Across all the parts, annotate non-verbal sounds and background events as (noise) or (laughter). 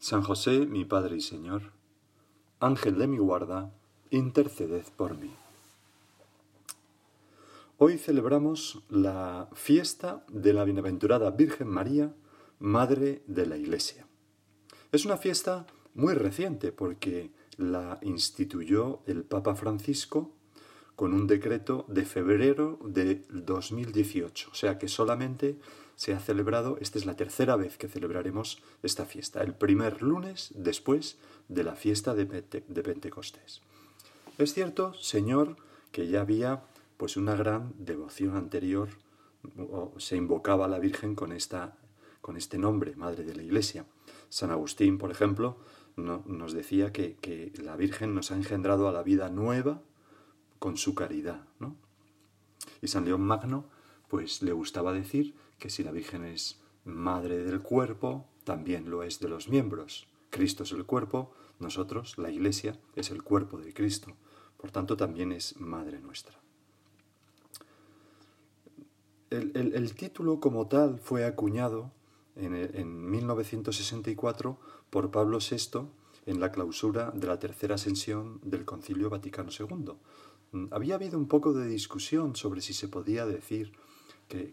San José, mi Padre y Señor, Ángel de mi guarda, interceded por mí. Hoy celebramos la fiesta de la Bienaventurada Virgen María, Madre de la Iglesia. Es una fiesta muy reciente porque la instituyó el Papa Francisco con un decreto de febrero de 2018, o sea que solamente se ha celebrado, esta es la tercera vez que celebraremos esta fiesta, el primer lunes después de la fiesta de, Pentecostés. Es cierto, Señor, que ya había pues una gran devoción anterior, se invocaba a la Virgen con, esta, con este nombre, Madre de la Iglesia. San Agustín, por ejemplo, nos decía que, que, la Virgen nos ha engendrado a la vida nueva con su caridad. ¿no? Y San León Magno, pues le gustaba decir que si la Virgen es madre del cuerpo, también lo es de los miembros. Cristo es el cuerpo, nosotros, la Iglesia, es el cuerpo de Cristo. Por tanto, también es madre nuestra. El, título como tal fue acuñado en, en 1964 por Pablo VI en la clausura de la tercera ascensión del Concilio Vaticano II. Había habido un poco de discusión sobre si se podía decir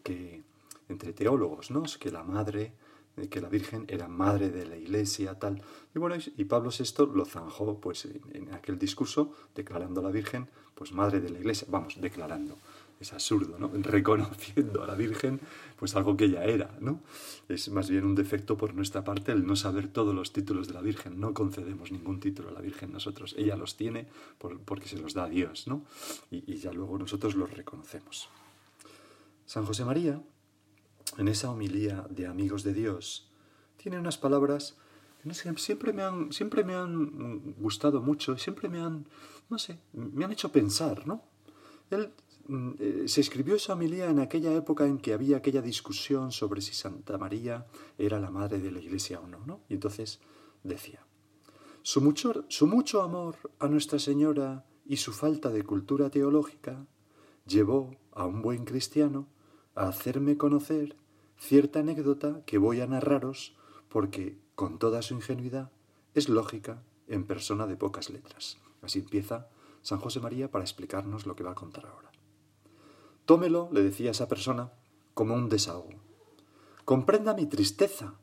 que entre teólogos, ¿no? que la madre, que la Virgen era madre de la Iglesia, tal. Y bueno, y Pablo VI lo zanjó pues en, aquel discurso, declarando a la Virgen, pues madre de la Iglesia, vamos, declarando. Es absurdo, ¿no? (laughs) Reconociendo a la Virgen, pues algo que ella era, ¿no? Es más bien un defecto por nuestra parte el no saber todos los títulos de la Virgen. No concedemos ningún título a la Virgen nosotros. Ella los tiene porque se los da a Dios, ¿no? y ya luego nosotros los reconocemos. San José María, en esa homilía de Amigos de Dios, tiene unas palabras que siempre me han, siempre me han gustado mucho y siempre me han, no sé, me han hecho pensar, ¿no? Él mm, eh, se escribió esa homilía en aquella época en que había aquella discusión sobre si Santa María era la madre de la Iglesia o no, ¿no? Y entonces decía, su mucho, su mucho amor a Nuestra Señora y su falta de cultura teológica llevó a un buen cristiano a hacerme conocer cierta anécdota que voy a narraros porque, con toda su ingenuidad, es lógica en persona de pocas letras. Así empieza San José María para explicarnos lo que va a contar ahora. Tómelo, le decía esa persona, como un desahogo. Comprenda mi tristeza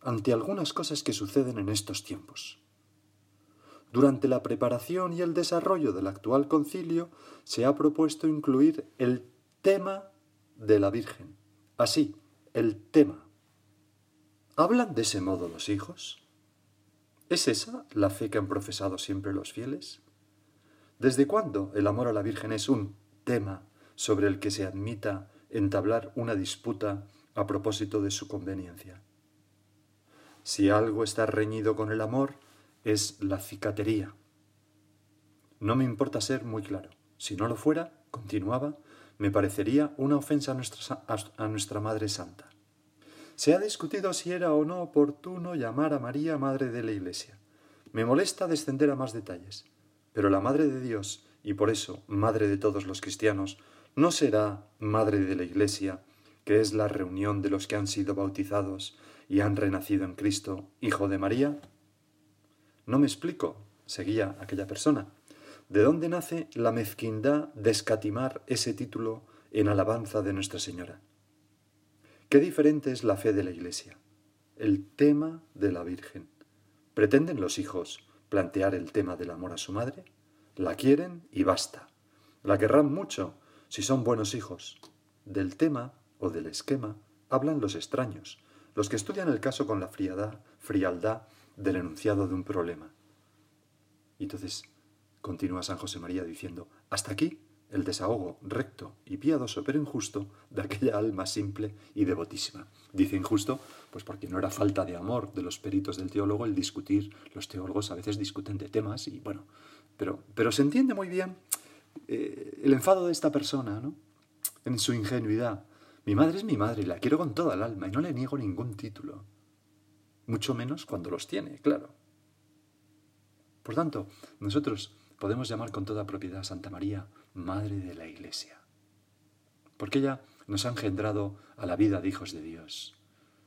ante algunas cosas que suceden en estos tiempos. Durante la preparación y el desarrollo del actual concilio se ha propuesto incluir el tema de la Virgen. Así, el tema. ¿Hablan de ese modo los hijos? ¿Es esa la fe que han profesado siempre los fieles? ¿Desde cuándo el amor a la Virgen es un tema sobre el que se admita entablar una disputa a propósito de su conveniencia? Si algo está reñido con el amor, es la cicatería. No me importa ser muy claro. Si no lo fuera, continuaba, me parecería una ofensa a nuestra, a nuestra Madre Santa. Se ha discutido si era o no oportuno llamar a María Madre de la Iglesia. Me molesta descender a más detalles, pero la Madre de Dios, y por eso Madre de todos los cristianos, no será Madre de la Iglesia, que es la reunión de los que han sido bautizados y han renacido en Cristo, Hijo de María. No me explico, seguía aquella persona. ¿De dónde nace la mezquindad de escatimar ese título en alabanza de Nuestra Señora? Qué diferente es la fe de la Iglesia, el tema de la Virgen. ¿Pretenden los hijos plantear el tema del amor a su madre? La quieren y basta. La querrán mucho si son buenos hijos. Del tema o del esquema hablan los extraños, los que estudian el caso con la frialdad, frialdad del enunciado de un problema. Y entonces continúa San José María diciendo, hasta aquí el desahogo recto y piadoso, pero injusto, de aquella alma simple y devotísima. Dice injusto, pues porque no era falta de amor de los peritos del teólogo el discutir, los teólogos a veces discuten de temas y bueno, pero, pero se entiende muy bien eh, el enfado de esta persona, ¿no? En su ingenuidad. Mi madre es mi madre y la quiero con toda el alma y no le niego ningún título. Mucho menos cuando los tiene, claro. Por tanto, nosotros podemos llamar con toda propiedad a Santa María Madre de la Iglesia, porque ella nos ha engendrado a la vida de hijos de Dios.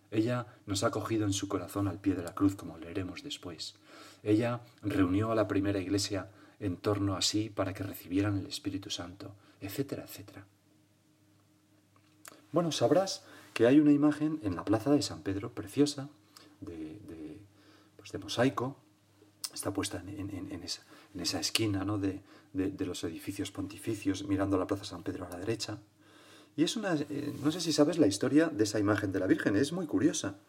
Ella nos ha cogido en su corazón al pie de la cruz, como leeremos después. Ella reunió a la primera iglesia en torno a sí para que recibieran el Espíritu Santo, etcétera, etcétera. Bueno, sabrás que hay una imagen en la plaza de San Pedro, preciosa, de, de, pues de mosaico, está puesta en, esa, esquina de, los edificios pontificios, mirando la Plaza San Pedro a la derecha. Y es una, eh, no sé si sabes la historia de esa imagen de la Virgen, es muy curiosa.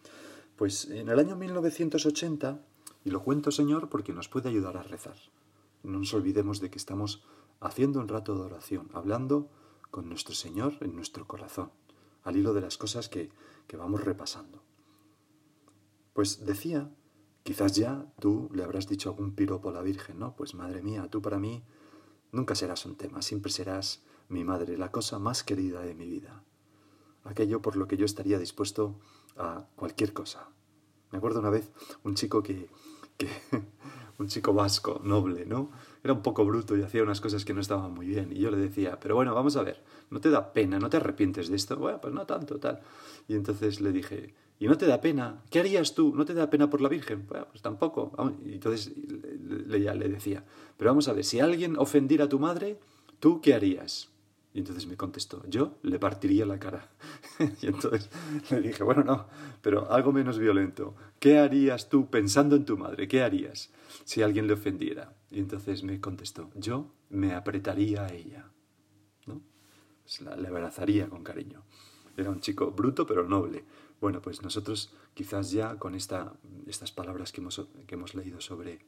Pues en el año 1980, y lo cuento Señor porque nos puede ayudar a rezar. No nos olvidemos de que estamos haciendo un rato de oración, hablando con nuestro Señor en nuestro corazón, al hilo de las cosas que, que vamos repasando. Pues decía Quizás ya tú le habrás dicho algún piropo a la Virgen, ¿no? Pues madre mía, tú para mí nunca serás un tema, siempre serás mi madre, la cosa más querida de mi vida. Aquello por lo que yo estaría dispuesto a cualquier cosa. Me acuerdo una vez un chico que, que (laughs) un chico vasco, noble, ¿no? Era un poco bruto y hacía unas cosas que no estaban muy bien. Y yo le decía, pero bueno, vamos a ver, ¿no te da pena? ¿No te arrepientes de esto? Bueno, pues no tanto, tal. Y entonces le dije, ¿Y no te da pena? ¿Qué harías tú? ¿No te da pena por la Virgen? Bueno, pues tampoco. Y entonces le, le decía, pero vamos a ver, si alguien ofendiera a tu madre, ¿tú qué harías? Y entonces me contestó, yo le partiría la cara. (laughs) y entonces le dije, bueno, no, pero algo menos violento. ¿Qué harías tú pensando en tu madre? ¿Qué harías si alguien le ofendiera? Y entonces me contestó, yo me apretaría a ella. ¿no? Pues la, le abrazaría con cariño. Era un chico bruto pero noble. Bueno, pues nosotros quizás ya con esta, estas palabras que hemos, que hemos leído sobre,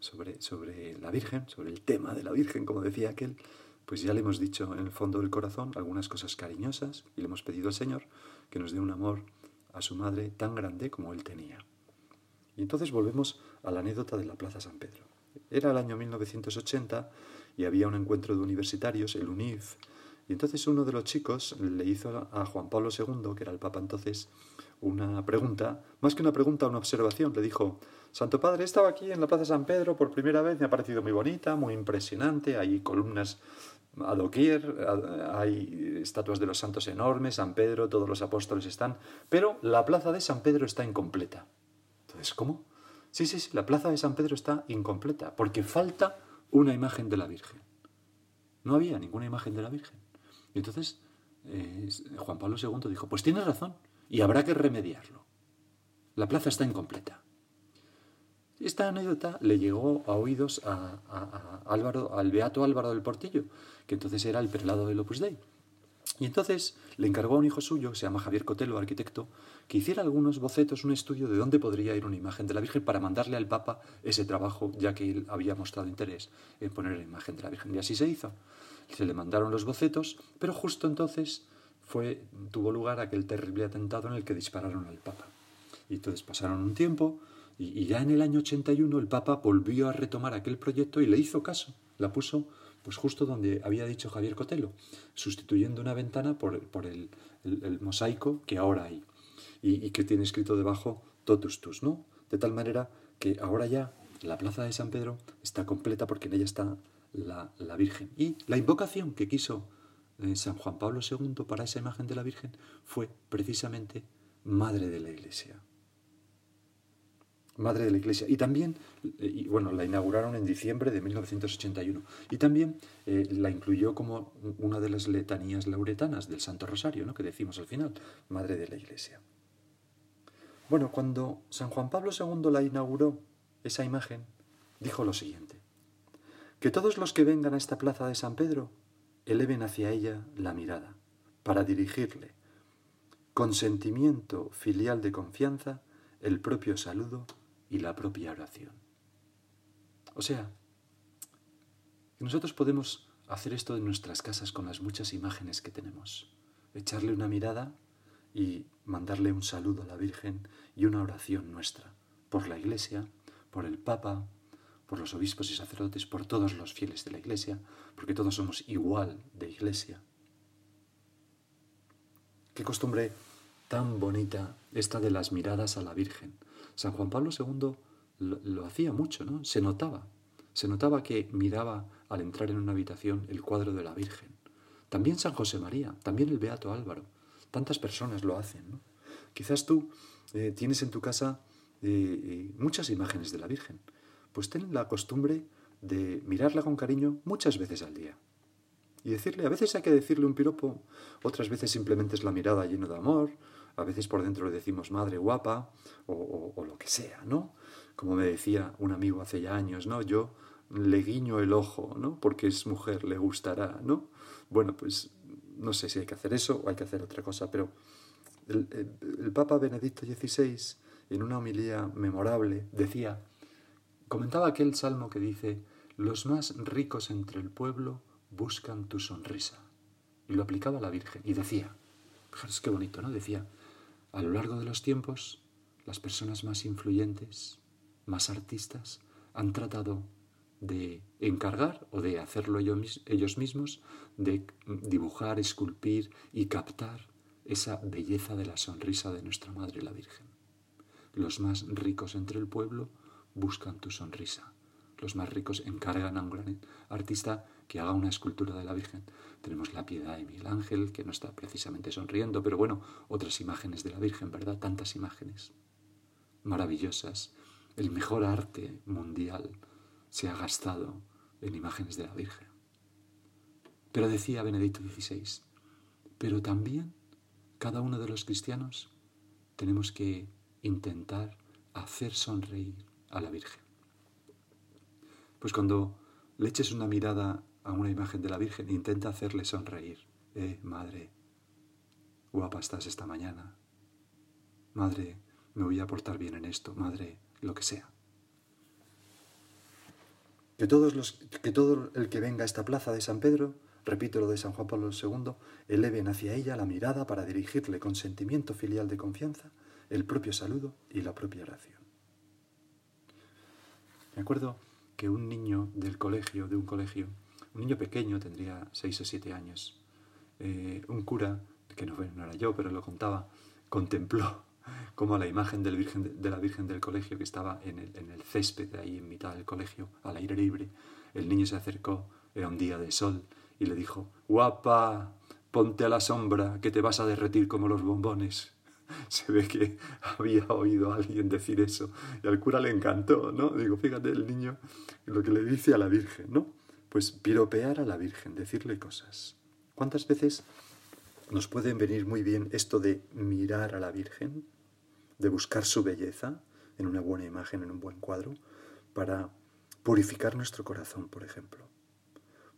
sobre, sobre la Virgen, sobre el tema de la Virgen, como decía aquel, pues ya le hemos dicho en el fondo del corazón algunas cosas cariñosas y le hemos pedido al Señor que nos dé un amor a su madre tan grande como él tenía. Y entonces volvemos a la anécdota de la Plaza San Pedro. Era el año 1980 y había un encuentro de universitarios, el UNIF, y entonces uno de los chicos le hizo a Juan Pablo II, que era el Papa entonces, una pregunta, más que una pregunta, una observación. Le dijo, Santo Padre, he estado aquí en la Plaza San Pedro por primera vez, me ha parecido muy bonita, muy impresionante, hay columnas a doquier, hay estatuas de los santos enormes, San Pedro, todos los apóstoles están, pero la plaza de San Pedro está incompleta. Entonces, ¿cómo? Sí, sí, sí, la plaza de San Pedro está incompleta, porque falta una imagen de la Virgen. No había ninguna imagen de la Virgen. Y entonces eh, Juan Pablo II dijo, pues tienes razón, y habrá que remediarlo. La plaza está incompleta. Esta anécdota le llegó a oídos a, Álvaro, al beato Álvaro del Portillo, que entonces era el prelado del Opus Dei. Y entonces le encargó a un hijo suyo, que se llama Javier Cotelo, arquitecto, que hiciera algunos bocetos, un estudio de dónde podría ir una imagen de la Virgen para mandarle al Papa ese trabajo, ya que él había mostrado interés en poner la imagen de la Virgen. Y así se hizo. Se le mandaron los bocetos, pero justo entonces fue, tuvo lugar aquel terrible atentado en el que dispararon al Papa. Y entonces pasaron un tiempo y, ya en el año 81 el Papa volvió a retomar aquel proyecto y le hizo caso. La puso pues justo donde había dicho Javier Cotelo, sustituyendo una ventana por, el, mosaico que ahora hay y, que tiene escrito debajo totus tus, ¿no? De tal manera que ahora ya la plaza de San Pedro está completa porque en ella está la, Virgen. Y la invocación que quiso eh, San Juan Pablo II para esa imagen de la Virgen fue precisamente Madre de la Iglesia. Madre de la Iglesia. Y también, eh, bueno, la inauguraron en diciembre de 1981. Y también eh, la incluyó como una de las letanías lauretanas del Santo Rosario, ¿no? que decimos al final, Madre de la Iglesia. Bueno, cuando San Juan Pablo II la inauguró, esa imagen, dijo lo siguiente que todos los que vengan a esta plaza de San Pedro eleven hacia ella la mirada, para dirigirle, con sentimiento filial de confianza, el propio saludo y la propia oración. O sea, que nosotros podemos hacer esto en nuestras casas con las muchas imágenes que tenemos. Echarle una mirada y mandarle un saludo a la Virgen y una oración nuestra, por la Iglesia, por el Papa, por los obispos y sacerdotes, por todos los fieles de la Iglesia, porque todos somos igual de Iglesia. Qué costumbre tan bonita esta de las miradas a la Virgen. San Juan Pablo II lo, hacía mucho, ¿no? Se notaba, se notaba que miraba al entrar en una habitación el cuadro de la Virgen. También San José María, también el Beato Álvaro. Tantas personas lo hacen. Quizás tú eh, tienes en tu casa eh, eh, muchas imágenes de la Virgen. Pues ten la costumbre de mirarla con cariño muchas veces al día. Y decirle, a veces hay que decirle un piropo, otras veces simplemente es la mirada llena de amor, a veces por dentro le decimos madre guapa o, lo que sea, ¿no? Como me decía un amigo hace ya años, ¿no? Yo le guiño el ojo, ¿no? Porque es mujer, le gustará, ¿no? Bueno, pues no sé si hay que hacer eso o hay que hacer otra cosa, pero el, Papa Benedicto XVI, en una homilía memorable, decía, comentaba aquel salmo que dice, los más ricos entre el pueblo buscan tu sonrisa. Y lo aplicaba a la Virgen. Y decía, fijaros qué bonito, ¿no? Decía, a lo largo de los tiempos, las personas más influyentes, más artistas han tratado de encargar o de hacerlo ellos mismos, de dibujar, esculpir y captar esa belleza de la sonrisa de nuestra Madre la Virgen. Los más ricos entre el pueblo buscan tu sonrisa. Los más ricos encargan a un gran artista que haga una escultura de la Virgen. Tenemos la piedad de Miguel Ángel, que no está precisamente sonriendo, pero bueno, otras imágenes de la Virgen, ¿verdad? Tantas imágenes maravillosas el mejor arte mundial se ha gastado en imágenes de la Virgen. Pero decía Benedicto XVI, pero también cada uno de los cristianos tenemos que intentar hacer sonreír a la Virgen. Pues cuando le eches una mirada a una imagen de la Virgen, intenta hacerle sonreír. Eh, madre, guapa estás esta mañana. Madre, me voy a portar bien en esto. Madre, lo que sea. Que, todos los, que todo el que venga a esta plaza de San Pedro, repito lo de San Juan Pablo II, eleven hacia ella la mirada para dirigirle con sentimiento filial de confianza el propio saludo y la propia oración. Me acuerdo que un niño del colegio, de un colegio, un niño pequeño, tendría seis o siete años, eh, un cura, que no, no era yo, pero lo contaba, contempló (laughs) como la imagen de la Virgen del colegio que estaba en el, en el césped de ahí en mitad del colegio, al aire libre. El niño se acercó, era un día de sol, y le dijo, guapa, ponte a la sombra, que te vas a derretir como los bombones. (laughs) Se ve que (laughs) había oído a alguien decir eso y al cura le encantó, ¿no? Digo, fíjate el niño lo que le dice a la Virgen, ¿no? Pues piropear a la Virgen, decirle cosas. ¿Cuántas veces nos pueden venir muy bien esto de mirar a la Virgen, de buscar su belleza en una buena imagen, en un buen cuadro, para purificar nuestro corazón, por ejemplo.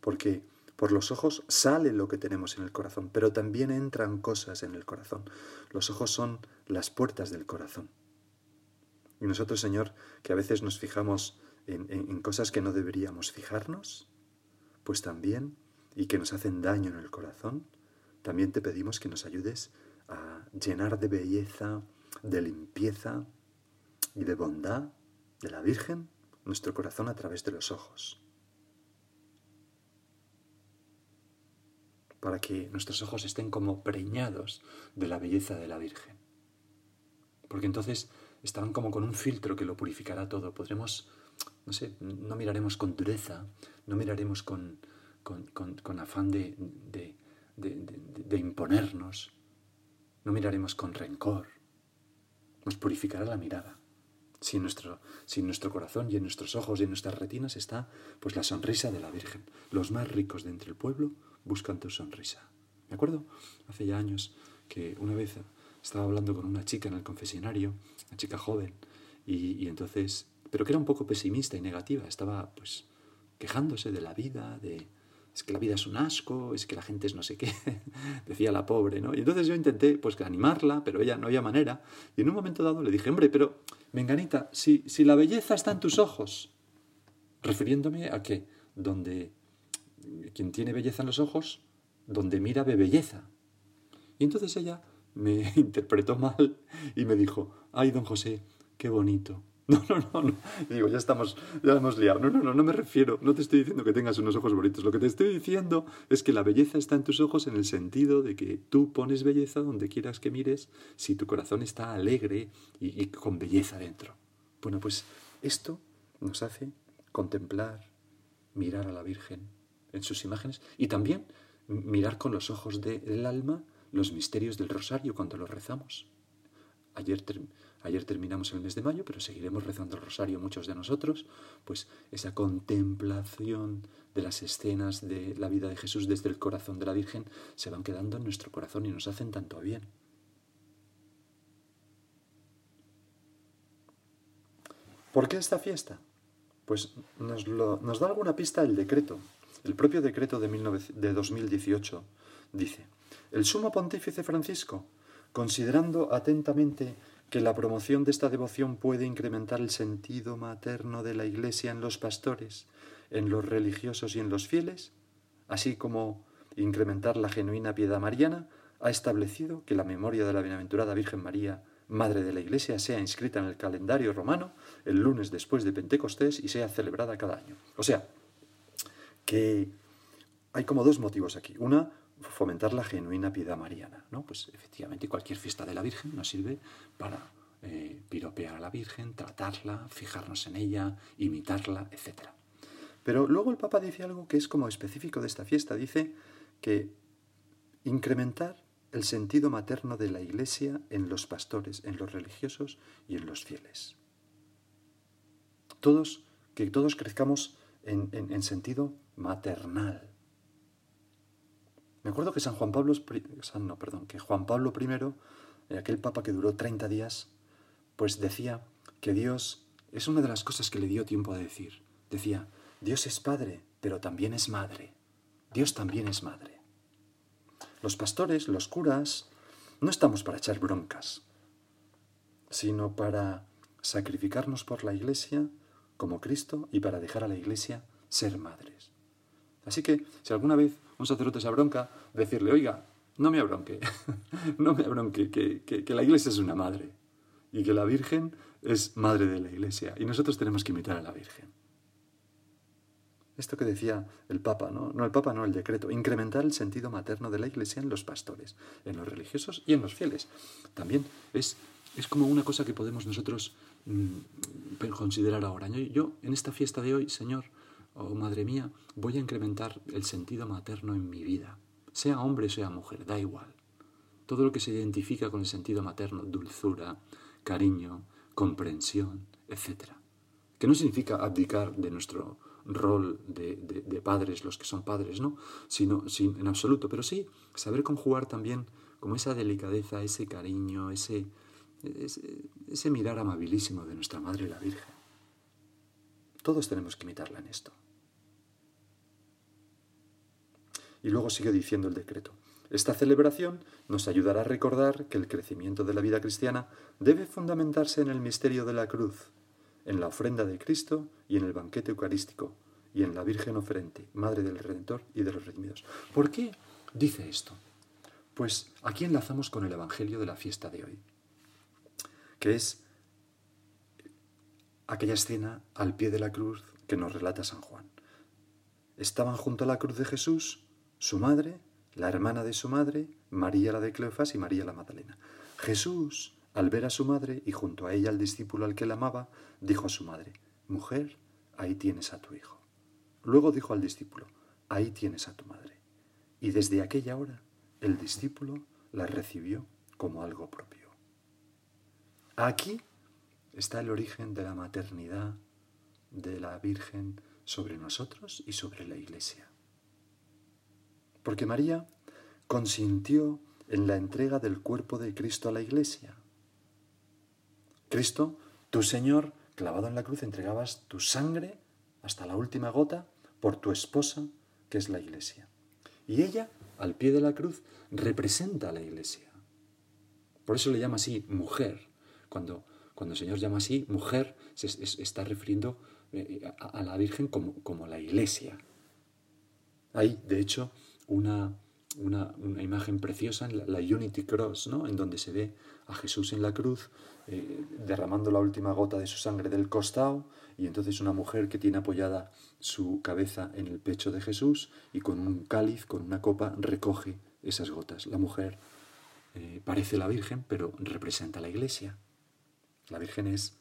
Porque por los ojos sale lo que tenemos en el corazón, pero también entran cosas en el corazón. Los ojos son las puertas del corazón. Y nosotros, Señor, que a veces nos fijamos en, en, cosas que no deberíamos fijarnos, pues también, y que nos hacen daño en el corazón, también te pedimos que nos ayudes a llenar de belleza, de limpieza y de bondad de la Virgen nuestro corazón a través de los ojos. Para que nuestros ojos estén como preñados de la belleza de la Virgen. Porque entonces estarán como con un filtro que lo purificará todo. Podremos, no sé, no miraremos con dureza, no miraremos con, con, afán de de, imponernos. No miraremos con rencor. Nos purificará la mirada. Si en, nuestro, si nuestro corazón y en nuestros ojos y en nuestras retinas está pues la sonrisa de la Virgen. Los más ricos de entre el pueblo buscan tu sonrisa. ¿Me acuerdo? Hace ya años que una vez estaba hablando con una chica en el confesionario, una chica joven, y entonces, pero que era un poco pesimista y negativa, estaba pues quejándose de la vida, de, es que la vida es un asco, es que la gente es no sé qué, (laughs) decía la pobre, ¿no? Y entonces yo intenté, pues, animarla, pero ella no había manera, y en un momento dado le dije, hombre, pero, menganita, si, si la belleza está en tus ojos, refiriéndome a que donde quien tiene belleza en los ojos, donde mira ve belleza. Y entonces ella me (laughs) interpretó mal y me dijo, ay, don José, qué bonito. No, no, no, no. digo, ya estamos, ya hemos liado. No, no, no, no me refiero, no te estoy diciendo que tengas unos ojos bonitos. Lo que te estoy diciendo es que la belleza está en tus ojos en el sentido de que tú pones belleza donde quieras que mires si tu corazón está alegre y, y con belleza dentro. Bueno, pues esto nos hace contemplar, mirar a la Virgen en sus imágenes y también mirar con los ojos del alma los misterios del rosario cuando los rezamos. Ayer, ayer terminamos el mes de mayo, pero seguiremos rezando el rosario muchos de nosotros, pues esa contemplación de las escenas de la vida de Jesús desde el corazón de la Virgen se van quedando en nuestro corazón y nos hacen tanto bien. ¿Por qué esta fiesta? Pues nos, nos da alguna pista el decreto. El propio decreto de, de 2018 dice, el sumo pontífice Francisco, considerando atentamente que la promoción de esta devoción puede incrementar el sentido materno de la Iglesia en los pastores, en los religiosos y en los fieles, así como incrementar la genuina piedad mariana, ha establecido que la memoria de la bienaventurada Virgen María, Madre de la Iglesia, sea inscrita en el calendario romano el lunes después de Pentecostés y sea celebrada cada año. O sea, que hay como dos motivos aquí. Una, fomentar la genuina piedad mariana. ¿no? Pues efectivamente cualquier fiesta de la Virgen nos sirve para eh, piropear a la Virgen, tratarla, fijarnos en ella, imitarla, etc. Pero luego el Papa dice algo que es como específico de esta fiesta. Dice que incrementar el sentido materno de la Iglesia en los pastores, en los religiosos y en los fieles. Todos, que todos crezcamos en, en sentido maternal me acuerdo que San Juan Pablo, no, perdón, que Juan Pablo I, eh, aquel papa que duró 30 días, pues decía que Dios es una de las cosas que le dio tiempo a decir. Decía, Dios es padre, pero también es madre. Dios también es madre. Los pastores, los curas, no estamos para echar broncas, sino para sacrificarnos por la iglesia como Cristo y para dejar a la iglesia ser madres. Así que si alguna vez un sacerdote se abronca, decirle, oiga, no me abronque, (laughs) no me abronque, que, la iglesia es una madre y que la Virgen es madre de la iglesia y nosotros tenemos que imitar a la Virgen. Esto que decía el Papa, ¿no? No el Papa, no el decreto. Incrementar el sentido materno de la Iglesia en los pastores, en los religiosos y en los fieles. También es, es como una cosa que podemos nosotros mm, considerar ahora. yo, en esta fiesta de hoy, Señor, oh Madre mía, voy a incrementar el sentido materno en mi vida, sea hombre, sea mujer, da igual. Todo lo que se identifica con el sentido materno, dulzura, cariño, comprensión, etc. Que no significa abdicar de nuestro rol de, padres, los que son padres, ¿no? Sino sin, en absoluto, pero sí saber conjugar también como esa delicadeza, ese cariño, ese, ese mirar amabilísimo de nuestra Madre la Virgen. Todos tenemos que imitarla en esto. Y luego sigue diciendo el decreto. Esta celebración nos ayudará a recordar que el crecimiento de la vida cristiana debe fundamentarse en el misterio de la cruz, en la ofrenda de Cristo y en el banquete eucarístico, y en la Virgen oferente, Madre del Redentor y de los redimidos. ¿Por qué dice esto? Pues aquí enlazamos con el Evangelio de la fiesta de hoy, que es aquella escena al pie de la cruz que nos relata San Juan. Estaban junto a la cruz de Jesús su madre, la hermana de su madre, María la de Cleofás y María la Magdalena. Jesús, al ver a su madre y junto a ella al discípulo al que la amaba, dijo a su madre, Mujer, ahí tienes a tu hijo. Luego dijo al discípulo, Ahí tienes a tu madre. Y desde aquella hora el discípulo la recibió como algo propio. Aquí está el origen de la maternidad de la Virgen sobre nosotros y sobre la Iglesia porque María consintió en la entrega del cuerpo de Cristo a la iglesia. Cristo, tu Señor, clavado en la cruz, entregabas tu sangre hasta la última gota por tu esposa, que es la iglesia. Y ella, al pie de la cruz, representa a la iglesia. Por eso le llama así mujer. Cuando, cuando el Señor llama así mujer, se, está refiriendo eh, a, la Virgen como, como la iglesia, Hay, de hecho, una, una, imagen preciosa en la, Unity Cross, ¿no? en donde se ve a Jesús en la cruz eh, derramando la última gota de su sangre del costado y entonces una mujer que tiene apoyada su cabeza en el pecho de Jesús y con un cáliz, con una copa, recoge esas gotas. La mujer eh, parece la Virgen, pero representa la iglesia. La Virgen es,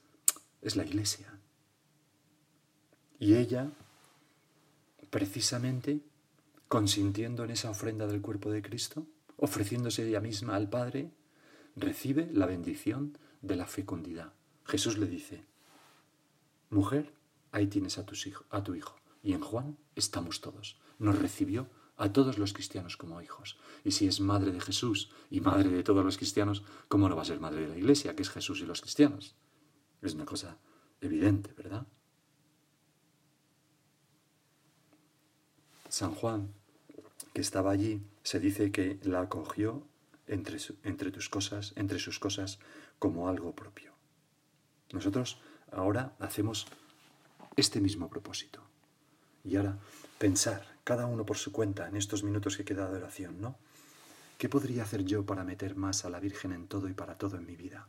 es la iglesia. Y ella, precisamente, consintiendo en esa ofrenda del cuerpo de Cristo, ofreciéndose ella misma al Padre, recibe la bendición de la fecundidad. Jesús le dice, mujer, ahí tienes a, a tu hijo. Y en Juan estamos todos. Nos recibió a todos los cristianos como hijos. Y si es madre de Jesús y madre de todos los cristianos, ¿cómo no va a ser madre de la iglesia, que es Jesús y los cristianos? Es una cosa evidente, ¿verdad? San Juan que estaba allí, se dice que la acogió entre, entre tus cosas, entre sus cosas, como algo propio. Nosotros ahora hacemos este mismo propósito. Y ahora pensar, cada uno por su cuenta, en estos minutos que queda de oración, ¿no? ¿Qué podría hacer yo para meter más a la Virgen en todo y para todo en mi vida?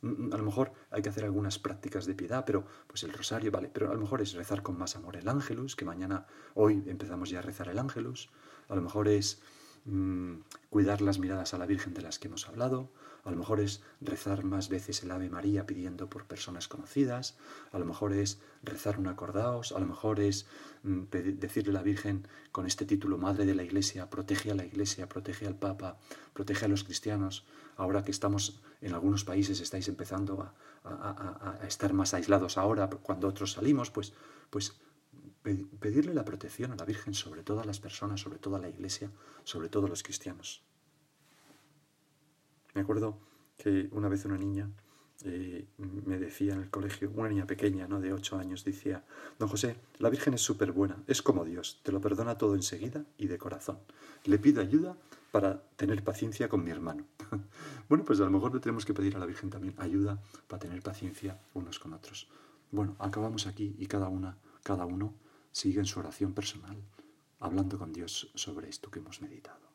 Mm, a lo mejor hay que hacer algunas prácticas de piedad, pero pues el rosario, vale, pero a lo mejor es rezar con más amor el ángelus, que mañana, hoy empezamos ya a rezar el ángelus, a lo mejor es mm, cuidar las miradas a la Virgen de las que hemos hablado, a lo mejor es rezar más veces el Ave María pidiendo por personas conocidas, a lo mejor es rezar un acordaos, a lo mejor es mm, decirle a la Virgen con este título Madre de la Iglesia, protege a la Iglesia, protege al Papa, protege a los cristianos, ahora que estamos en algunos países estáis empezando a, estar más aislados ahora, cuando otros salimos, pues, pues pedirle la protección a la Virgen sobre todas las personas, sobre toda la Iglesia, sobre todos los cristianos. Me acuerdo que una vez una niña eh, me decía en el colegio, una niña pequeña, ¿no? de ocho años, decía, don José, la Virgen es súper buena, es como Dios, te lo perdona todo enseguida y de corazón. Le pido ayuda para tener paciencia con mi hermano. (laughs) bueno, pues a lo mejor le tenemos que pedir a la Virgen también ayuda para tener paciencia unos con otros. Bueno, acabamos aquí y cada una, cada uno sigue en su oración personal, hablando con Dios sobre esto que hemos meditado.